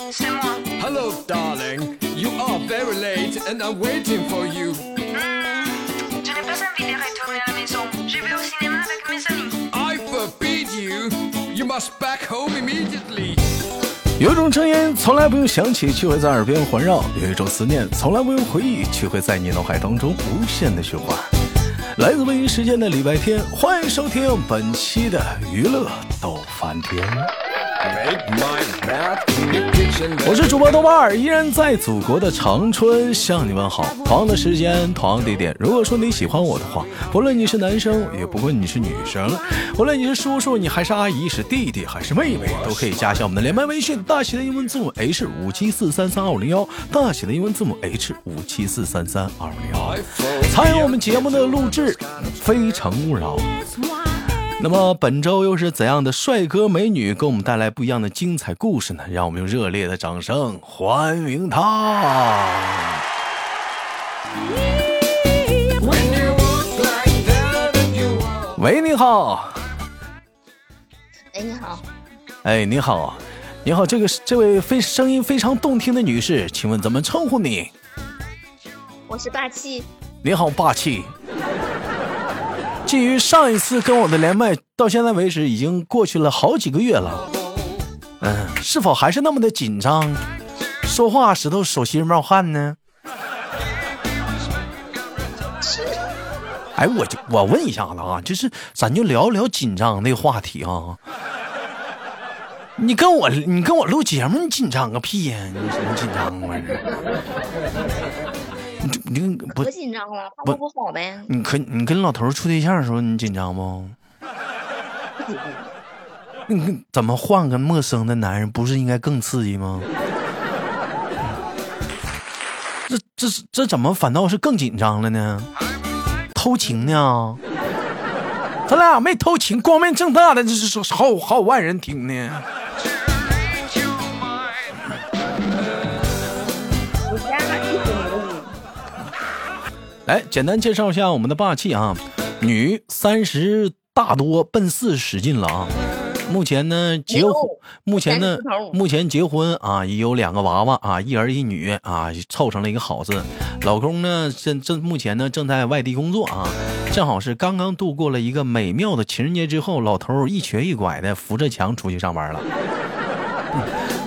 Hello, darling. You are very late and I'm waiting for you. i've forbid you. You must back home immediately. 有一种声音从来不用想起，却会在耳边环绕；有一种思念从来不用回忆，却会在你脑海当中无限的循环。来自北京时间的礼拜天，欢迎收听本期的娱乐逗翻天。我是主播豆瓣儿，依然在祖国的长春向你问好。同样的时间，同样的地点。如果说你喜欢我的话，不论你是男生，也不论你是女生，无论你是叔叔，你还是阿姨，是弟弟还是妹妹，都可以加一下我们的连麦微信，大写的英文字母 H 五七四三三二五零幺，大写的英文字母 H 五七四三三二五零幺。参与我们节目的录制，非诚勿扰。那么本周又是怎样的帅哥美女给我们带来不一样的精彩故事呢？让我们用热烈的掌声欢迎他. 喂，你好，哎，你好，哎，你好，你好，这个是这位非声音非常动听的女士，请问怎么称呼你？我是霸气。你好，霸气。基于上一次跟我的连麦，到现在为止已经过去了好几个月了，嗯，是否还是那么的紧张，说话时都手心冒汗呢？哎，我就我问一下子啊，就是咱就聊聊紧张的话题啊。你跟我你跟我录节目，你紧张个屁呀、你你紧张吗？你你不可紧张了，怕我不好呗。你可你跟老头处对象的时候，你紧张不？你怎么换个陌生的男人，不是应该更刺激吗？这这是这怎么反倒是更紧张了呢？偷情呢？咱俩没偷情，光明正大的，这是说好好万人听呢。来，简单介绍一下我们的霸气啊，女，三十大多，奔四使劲了啊。目前呢结婚，目前呢目前结婚啊，已有两个娃娃啊，一儿一女啊，凑成了一个好字。老公呢正正目前呢正在外地工作啊，正好是刚刚度过了一个美妙的情人节之后，老头一瘸一拐的扶着墙出去上班了。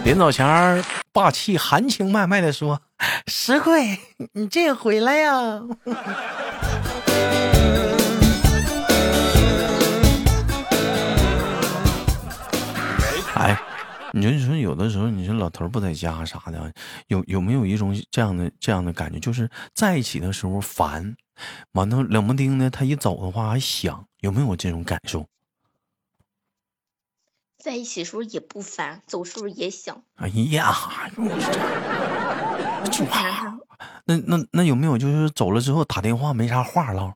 临走前，霸气含情脉脉的说：“石贵，你这回来呀？” 哎，你说你说有的时候，你说老头不在家啥的，有有没有一种这样的这样的感觉，就是在一起的时候烦，完了冷不丁的他一走的话还想，有没有这种感受？在一起的时候也不烦，走时候也想。哎呀，这话啊，那那那有没有就是走了之后打电话没啥话唠？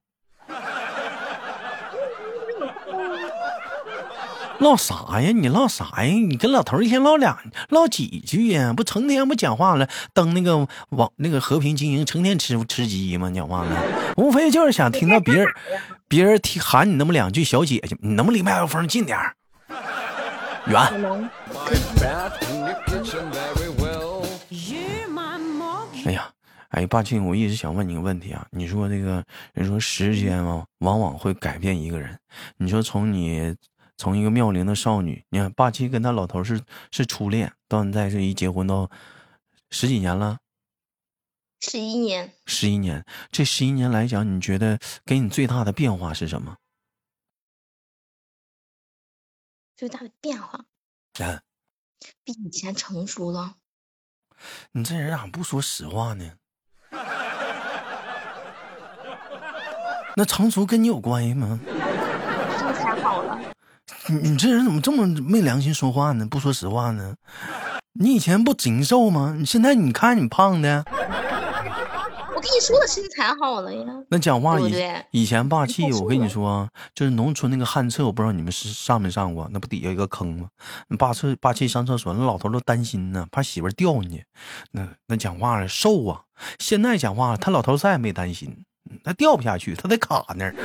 唠啥呀？你唠啥呀？你跟老头一天唠两唠几句呀？不成天不讲话了，登那个网那个和平精英，成天吃吃鸡吗？讲话了，无非就是想听到别人别人提喊你那么两句小姐姐，你能不能离麦克风近点儿？远。可能 My bath in the kitchen very well. 哎呀，哎，霸气，我一直想问你个问题啊。你说这个人说时间啊，往往会改变一个人。你说从你从一个妙龄的少女，你看霸气跟他老头是是初恋，到现在是一结婚到十几年了，十一年，十一年。这十一年来讲，你觉得给你最大的变化是什么？最大的变化嗯，比以前成熟了。你这人咋不说实话呢？那成熟跟你有关系吗？身材好了，你你这人怎么这么没良心说话呢？不说实话呢？你以前不紧瘦吗？你现在你看你胖的，你说了，身材好了呀。那讲话以对对以前霸气，我跟你说啊，就是农村那个旱厕，我不知道你们是上没上过，那不底下一个坑吗？霸气霸气上厕所，那老头都担心呢，怕媳妇儿掉进去。那那讲话了瘦啊，现在讲话他老头再也没担心，他掉不下去，他得卡那儿。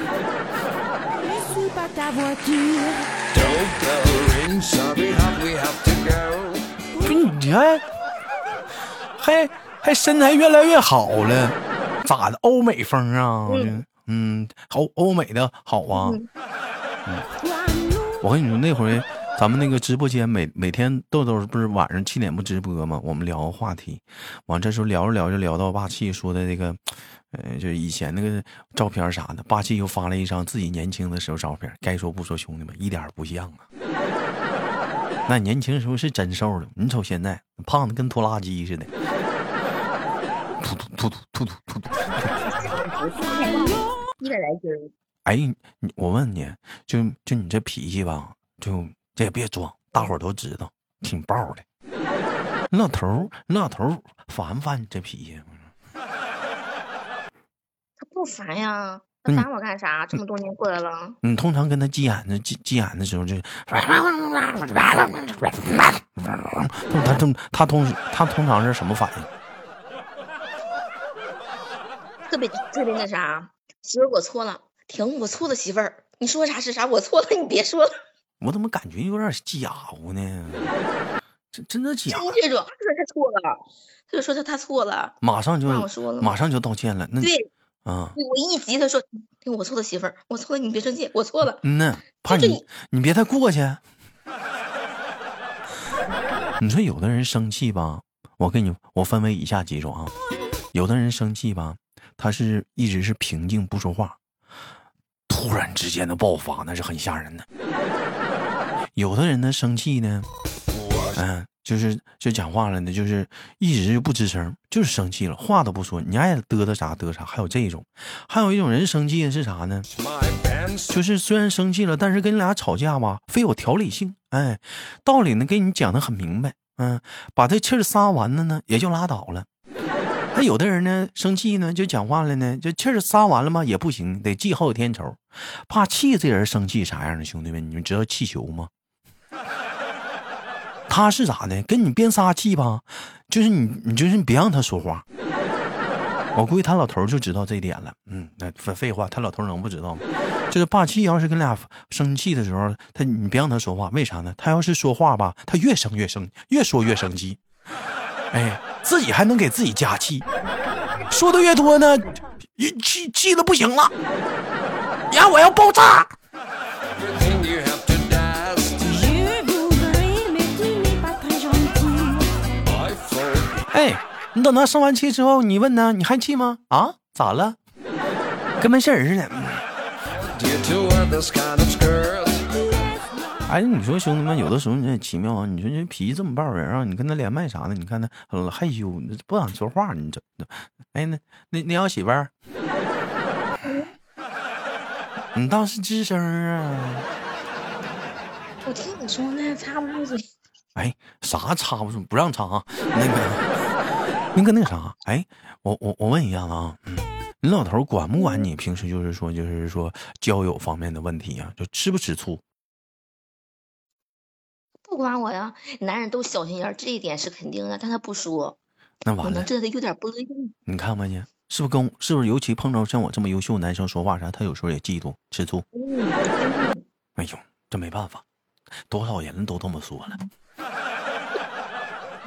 你看还还身材越来越好了，咋的？欧美风啊？嗯嗯，欧欧美的好啊。嗯，我跟你说，那回咱们那个直播间每每天豆豆不是晚上七点不直播吗？我们聊个话题，完这时候聊着聊着聊到霸气说的这个，呃，就以前那个照片啥的，霸气又发了一张自己年轻的时候照片。该说不说，兄弟们一点不像啊。那年轻时候是真瘦了，你瞅现在胖的跟拖拉机似的，突突突突突突突突。一百来斤儿。哎，你我问你，就就你这脾气吧，就这也别装，大伙儿都知道，挺爆的。那老头儿，你老头儿烦不烦你这脾气？他不烦呀，他烦我干啥？这么多年过来了，你通常跟他急眼的急急眼的时候，就，他通他通他通常是什么反应？特别特别那啥，媳妇儿我错了，停，我错了，媳妇儿，你说啥是啥，我错了，你别说了。我怎么感觉有点假乎呢？真真的假？这种，他说他错了，他就说他他错了，马上就让我说了马上就道歉了。那对，啊，我一急，他说停，我错了，媳妇儿，我错了，你别生气，我错了。嗯呐，怕你你别太过去。你说有的人生气吧，我给你我分为以下几种啊，有的人生气吧，他是一直是平静不说话，突然之间的爆发那是很吓人的。有的人呢生气呢，嗯、就是就讲话了呢，就是一直就不吱声，就是生气了，话都不说，你爱嘚嘚啥嘚啥。还有这种，还有一种人生气的是啥呢？就是虽然生气了，但是跟你俩吵架吧，非有条理性，哎，道理呢给你讲的很明白，嗯，把这气儿撒完了呢，也就拉倒了。那有的人呢，生气呢就讲话了呢，就气儿撒完了吗？也不行，得记好几天仇。怕气这人生气啥样的，兄弟们，你们知道气球吗？他是咋的？跟你边撒气吧，就是你，你就是你别让他说话。我估计他老头就知道这一点了。嗯，那废废话，他老头能不知道吗？就是霸气要是跟俩生气的时候，他你别让他说话，为啥呢？他要是说话吧，他越生越生，越说越生气。哎，自己还能给自己加气，说的越多呢，气气的不行了。呀，我要爆炸。哎，你等他生完气之后，你问他，你还气吗？啊？咋了？跟没事人似的。哎，你说兄弟们，有的时候你也奇妙啊！你说这脾气这么爆人啊，你跟他连麦啥的，你看他呃害羞，你不想说话，你这，哎，那那那要媳妇儿，你倒是吱声啊！我听你说呢，插不住嘴。哎，啥插不住，不让插啊！那个，那个那啥，哎，我我我问一下子啊，嗯，你老头管不管你平时就是说就是说交友方面的问题啊、就吃不吃醋？不管我呀，男人都小心眼儿，这一点是肯定的，但他不说，那完了我能，知道他有点不乐意。你看吧你？是不是跟是不是尤其碰到像我这么优秀男生说话啥，他有时候也嫉妒吃醋。嗯，哎呦，这没办法，多少人都这么说了。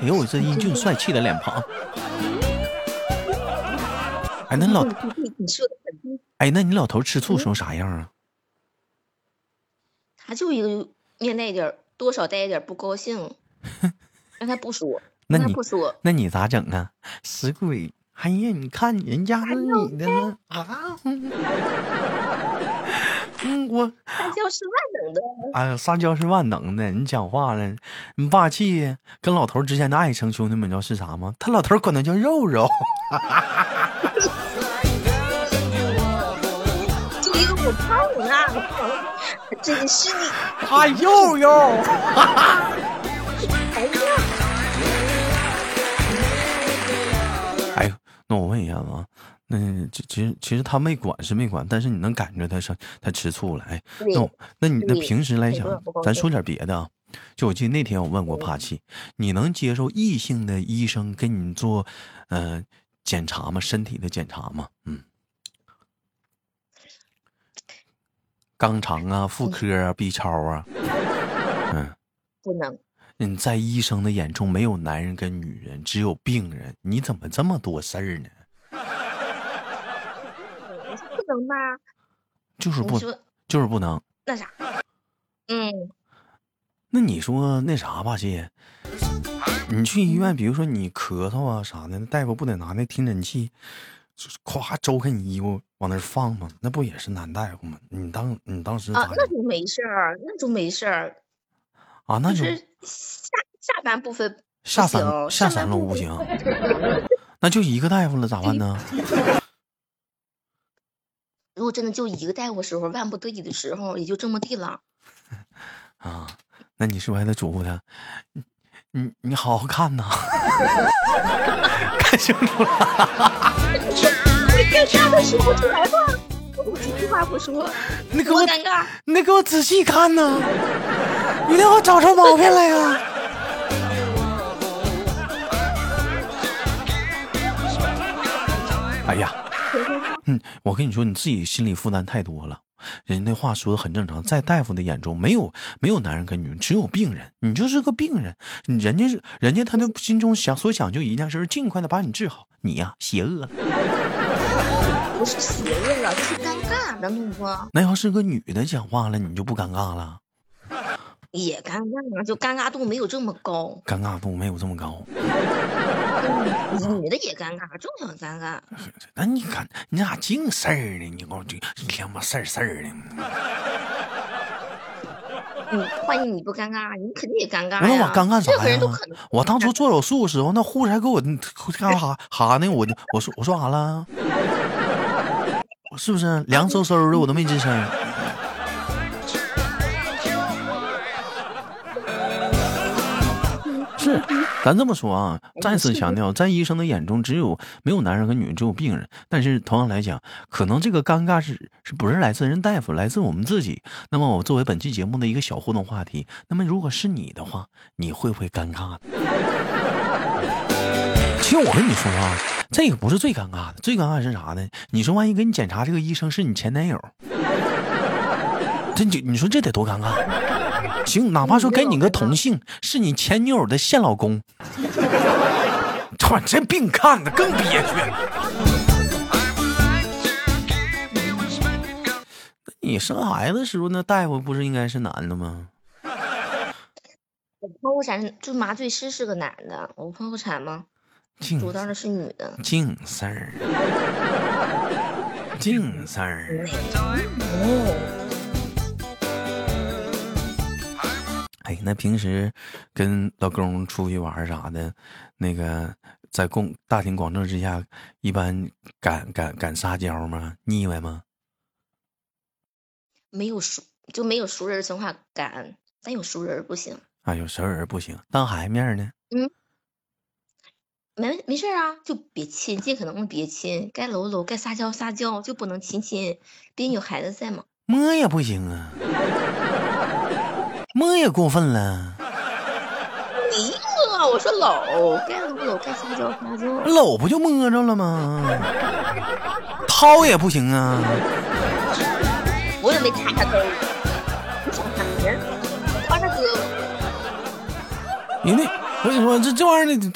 哎呦，我这英俊帅气的脸庞。哎，那老 哎，那你老头吃醋时候啥样啊？他就一个面带一点儿，多少带一点不高兴，让他不说，那你不说，那你咋整啊？死鬼！哎呀，你看人家是你的呢啊！嗯，我撒娇是万能的。哎呀，撒娇是万能的。你讲话了，你霸气跟老头之间的爱称，兄弟们知道是啥吗？他老头管他叫肉肉。就一个我胖啊，真是你，啊，肉肉。哎呀，哎呦，那我问一下子啊，那其其实其实他没管是没管，但是你能感觉他是他吃醋了。哎，那我那你那平时来讲咱说点别的啊。就我记得那天我问过帕奇，你能接受异性的医生给你做呃检查吗？身体的检查吗？嗯，肛肠啊、妇科啊、B 超啊，嗯，不能，你，在医生的眼中没有男人跟女人，只有病人。你怎么这么多事儿呢？不能吧？就是不，就是不能。那啥？嗯，那你说那啥吧，姐，你去医院，比如说你咳嗽啊啥的，那大夫不得拿那听诊器，就是咵周开你衣服往那儿放吗？那不也是男大夫吗？你当你当时咋啊，那就没事儿，那就没事儿，啊？那就就是下下半部分下三下三路不行，那就一个大夫了，咋办呢？如果真的就一个大夫时候，万不得已的时候，也就这么地了。啊，那你是不是还得嘱咐他？你你你好好看呐，看清楚了。你尴尬的说不出来话，我一句话不说，你给我尴尬。你得给我仔细看呐，你得给我找出毛病来呀。哎呀，嗯，我跟你说，你自己心理负担太多了。人家那话说的很正常，在大夫的眼中，没有没有男人跟女人，只有病人。你就是个病人，你人家是人家他的心中想所想就一件事儿，尽快的把你治好。你呀、邪恶了。不是邪恶了，就是尴尬的那要是个女的讲话了，你就不尴尬了？也尴尬，就尴尬度没有这么高。尴尬度没有这么高。嗯女的也尴尬，正常尴尬。那你看你咋净事儿呢？你给我这一天妈事儿事儿的。嗯，万一你不尴尬，你肯定也尴尬我说呀。我尴尬啥任何人都呀可能。？我当初做手术的时候，那护士还给我干哈哈呢？我就我说我说啥了？是不是凉飕飕的？我都没吱声。是，咱这么说啊，再次强调，在医生的眼中，只有没有男人和女人，只有病人。但是同样来讲，可能这个尴尬是是不是来自人大夫，来自我们自己。那么我作为本期节目的一个小互动话题，那么如果是你的话，你会不会尴尬呢？其实我跟你说啊，这个不是最尴尬的，最尴尬是啥呢？你说万一给你检查这个医生是你前男友，这你你说这得多尴尬？行，哪怕说给你个同性，是你前女友的现老公，哇，这病看的更憋屈。你生孩子时候，那大夫不是应该是男的吗？我剖腹产就麻醉师是个男的，我剖腹产吗？净主当的是女的。净事儿，净事儿。哦，哎，那平时跟老公出去玩儿啥的，那个在公大庭广众之下，一般敢敢敢撒娇吗？腻歪吗？没有熟就没有熟人情况敢，但有熟人不行。啊，有熟人不行，当孩子面儿呢？没没事儿啊，就别亲，尽可能别亲，该搂搂，该撒娇撒娇，就不能亲亲，毕竟有孩子在嘛。摸也不行啊，摸也过分了，你摸啊，我说搂，该搂搂，该撒娇撒娇。搂不就摸着了吗？掏也不行啊，我也没插他兜儿，你想啥呢？抓他胳膊。人家我跟你说，这这玩意儿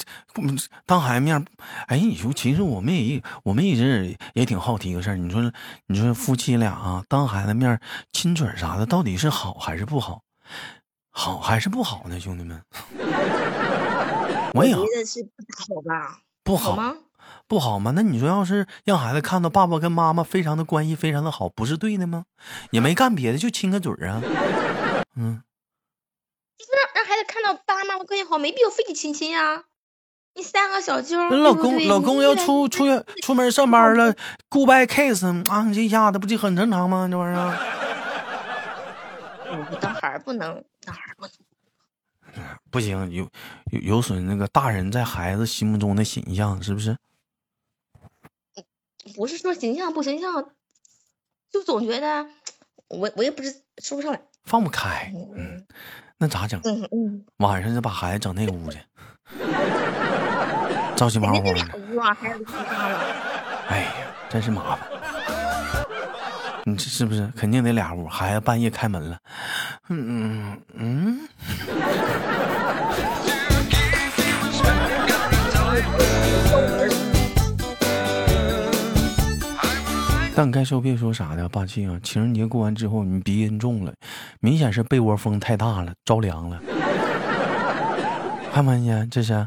当孩子面，哎，你说其实我们也一我们一直也挺好奇一个事儿，你说你说夫妻俩啊，当孩子面亲嘴啥的，到底是好还是不好？好还是不好呢，兄弟们？我也觉得是不好吧？不好好吗？不好吗？那你说要是让孩子看到爸爸跟妈妈非常的关系非常的好，不是对的吗？也没干别的，就亲个嘴啊。嗯，就是让让孩子看到爸妈妈关系好，没必要非得亲亲呀。你三个小舅老公老公要出出远出门上班了，goodbye kiss 啊，你这一下子不就很正常吗？这玩意儿。嗯当孩儿不能，当孩儿不能。不行，有有有损那个大人在孩子心目中的形象，是不是？不是说形象不形象，就总觉得我我也不是说不上来。放不开，嗯那咋整？嗯嗯，晚上就把孩子整那屋去，着急忙慌的。哎呀，真是麻烦。你这是不是肯定得俩屋？孩子半夜开门了，嗯嗯。但该说别说啥的，霸气啊！情人节过完之后，你鼻音重了，明显是被窝风太大了，着凉了。看看见，这是。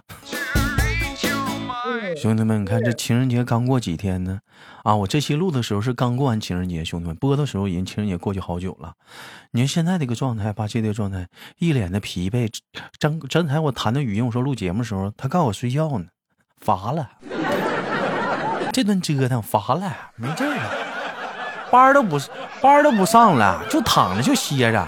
兄弟们，你看这情人节刚过几天呢？啊，我这期录的时候是刚过完情人节，兄弟们播的时候已经情人节过去好久了。你看现在这个状态，八戒这个状态，一脸的疲惫。张刚才我谈的语音，我说录节目的时候，他告诉我睡觉呢，乏了。这顿折腾乏了，没劲儿了，班都不班都不上了，就躺着就歇着。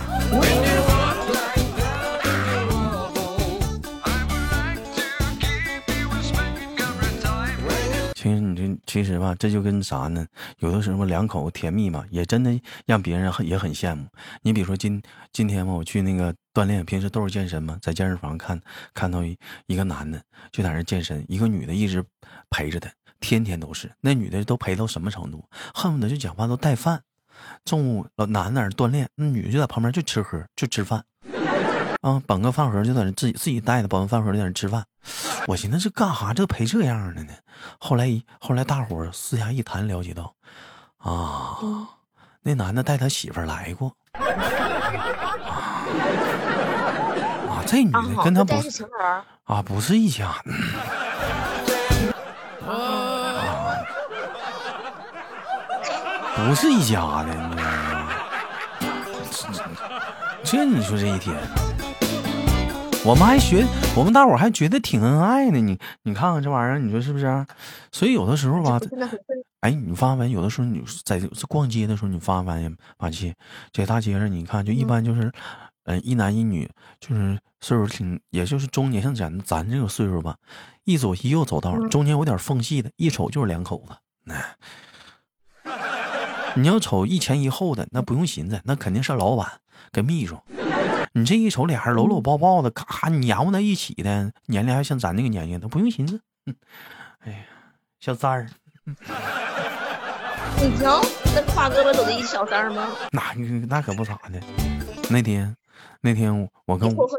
其实吧，这就跟啥呢？有的时候两口甜蜜嘛，也真的让别人很也很羡慕。你比如说今今天嘛，我去那个锻炼，平时都是健身嘛，在健身房看看到一一个男的就在那健身，一个女的一直陪着他，天天都是。那女的都陪到什么程度？恨不得就讲话都带饭。中午老男的在那锻炼，那女的就在旁边就吃喝就吃饭。啊，绑个饭盒就在那自己自己带的，绑个饭盒就在那吃饭。我寻思这干哈？这陪这样的呢？后来一后来大伙儿私下一谈，了解到，啊，那男的带他媳妇儿来过。啊，这女的跟他不啊，不是一家的。不是一家的，你知道吗？这这你说这一天，我们还学，我们大伙还觉得挺恩爱呢。你你看看这玩意儿，你说是不是？所以有的时候吧，哎，你发现有的时候你在逛街的时候，你发没发现马七在大街上，你看就一般就是，嗯、一男一女，就是岁数挺，也就是中年，像咱咱这个岁数吧，一左一右走道，中间有点缝隙的，一瞅就是两口子。哎你要瞅一前一后的，那不用寻思，那肯定是老板跟秘书。你这一瞅俩人搂搂抱抱的，咔黏糊在一起的，年龄还像咱那个年龄都，不用寻思。嗯 哎呀，小三儿，你瞧，那挎胳膊走的一小三儿吗？那那可不咋的。那天，那天我跟我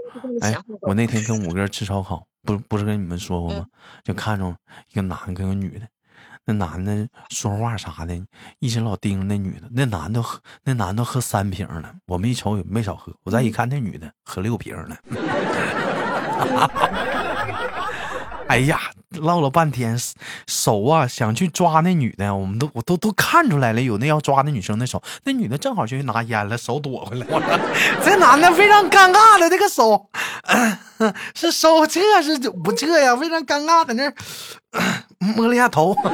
哎想，我那天跟五哥吃烧烤，不不是跟你们说过吗？嗯就看着一个男的跟个女的，那男的说话啥的，一直老盯着那女的。那男的喝，那男的喝三瓶了，我们一瞅也没少喝。我再一看，那女的喝六瓶了。哎呀，唠了半天，手啊想去抓那女的，我们都我都都看出来了，有那要抓那女生的手，那女的正好就去拿烟了，手躲回来了。这男的非常尴尬的这个手，是收这是不这呀？非常尴尬，在那儿摸了一下头。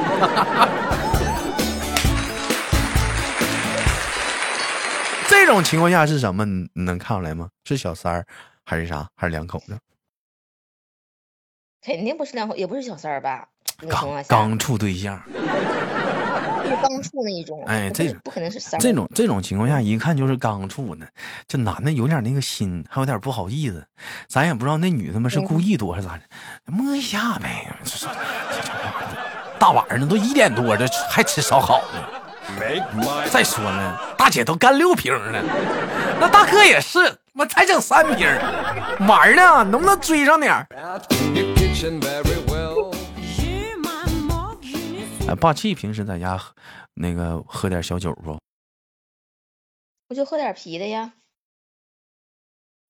这种情况下是什么？你你能看出来吗？是小三儿还是啥？还是两口子？肯定不是两口，也不是小三儿吧？刚，刚处对象。就是刚处那一种，哎这种不可能是三。这种这种情况下，一看就是刚处呢。这男的有点那个心，还有点不好意思，咱也不知道那女的们是故意多还是咋的，摸一下呗。大晚上的都一点多了，还吃烧烤呢。再说了，大姐都干六瓶了，那大哥也是，我才整三瓶，玩呢，能不能追上点哎，霸气平时在家喝那个喝点小酒不？我就喝点啤的呀，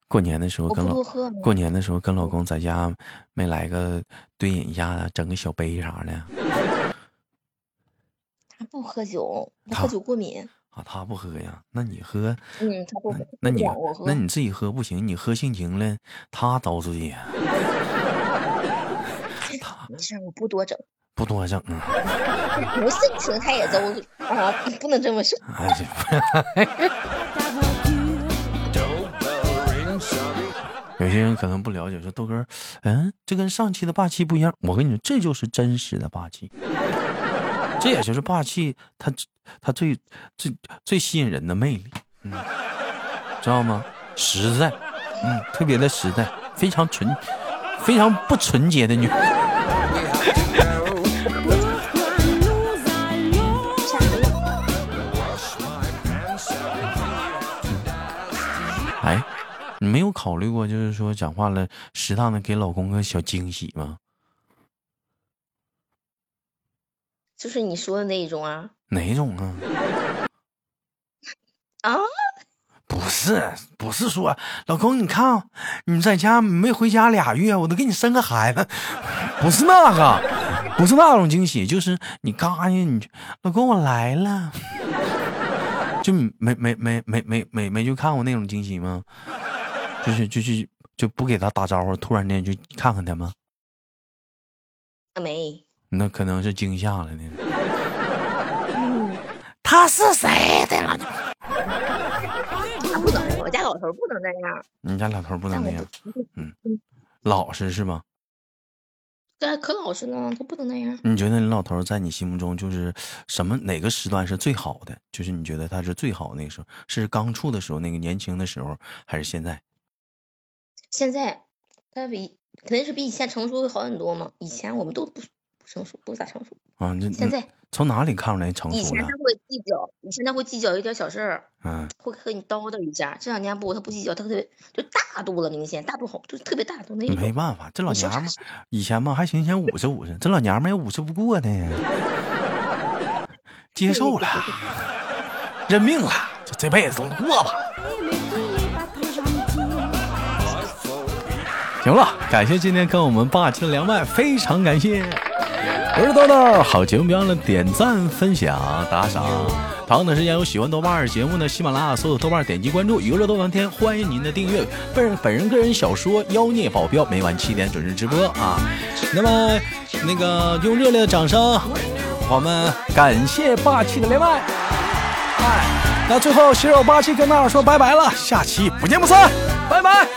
过年的时候跟老？过年的时候跟老公在家没来个对饮一下子，整个小杯啥的他不喝酒，他他喝酒过敏。啊？他不喝呀？那你喝，嗯，他不喝。那你那你自己喝不行，你喝性情了，他遭罪呀，没事，我不多整。不多挣啊！不是情他也遭罪啊，不能这么说。有些人可能不了解，说豆哥，嗯，这跟上期的霸气不一样。我跟你说，这就是真实的霸气，这也就是霸气他他最最最吸引人的魅力，嗯，知道吗？实在，嗯，特别的实在，非常纯，非常不纯洁的女人。你没有考虑过，就是说讲话了，适当的给老公个小惊喜吗？就是你说的那一种啊哪种啊？啊！不是，不是说老公，你看你在家没回家俩月，我都给你生个孩子，不是那个，不是那种惊喜，就是你嘎呀，你老公我来了，就没没没没没没没就看过那种惊喜吗？就是就是就不给他打招呼，突然间就看看他吗？啊没，那可能是惊吓了呢。他是谁的了？他不能，我家老头不能那样，你家老头不能那样，嗯，老实是吧？对，可老实了，他不能那样。你觉得你老头在你心目中就是什么哪个时段是最好的？就是你觉得他是最好那个时候，是刚处的时候，那个年轻的时候，还是现在？现在他比肯定是比以前成熟会好很多嘛。以前我们都不不成熟，不咋成熟。啊，这现在从哪里看出来成熟了以前他？会计较，以前他会计较一点小事儿，嗯，会和你叨叨一下。这两年不，他不计较，他特别就大度了，明显大度好，就是特别大度那种。没办法，这老娘们儿以前嘛还行，前五十五十，这老娘们儿也五十不过呢，接受了，认命了，就这辈子都过吧。行了，感谢今天跟我们霸气的连麦，非常感谢。我是豆豆，好节目别忘了点赞、分享、打赏。同样的时间，有喜欢豆瓣儿节目呢，喜马拉雅搜索豆瓣儿，点击关注，娱乐豆瓣天，欢迎您的订阅。本人本人个人小说《妖孽保镖》每晚七点准时直播啊。那么，那个用热烈的掌声，我们感谢霸气的连麦。哎，那最后，携手霸气跟大伙说拜拜了，下期不见不散，拜拜。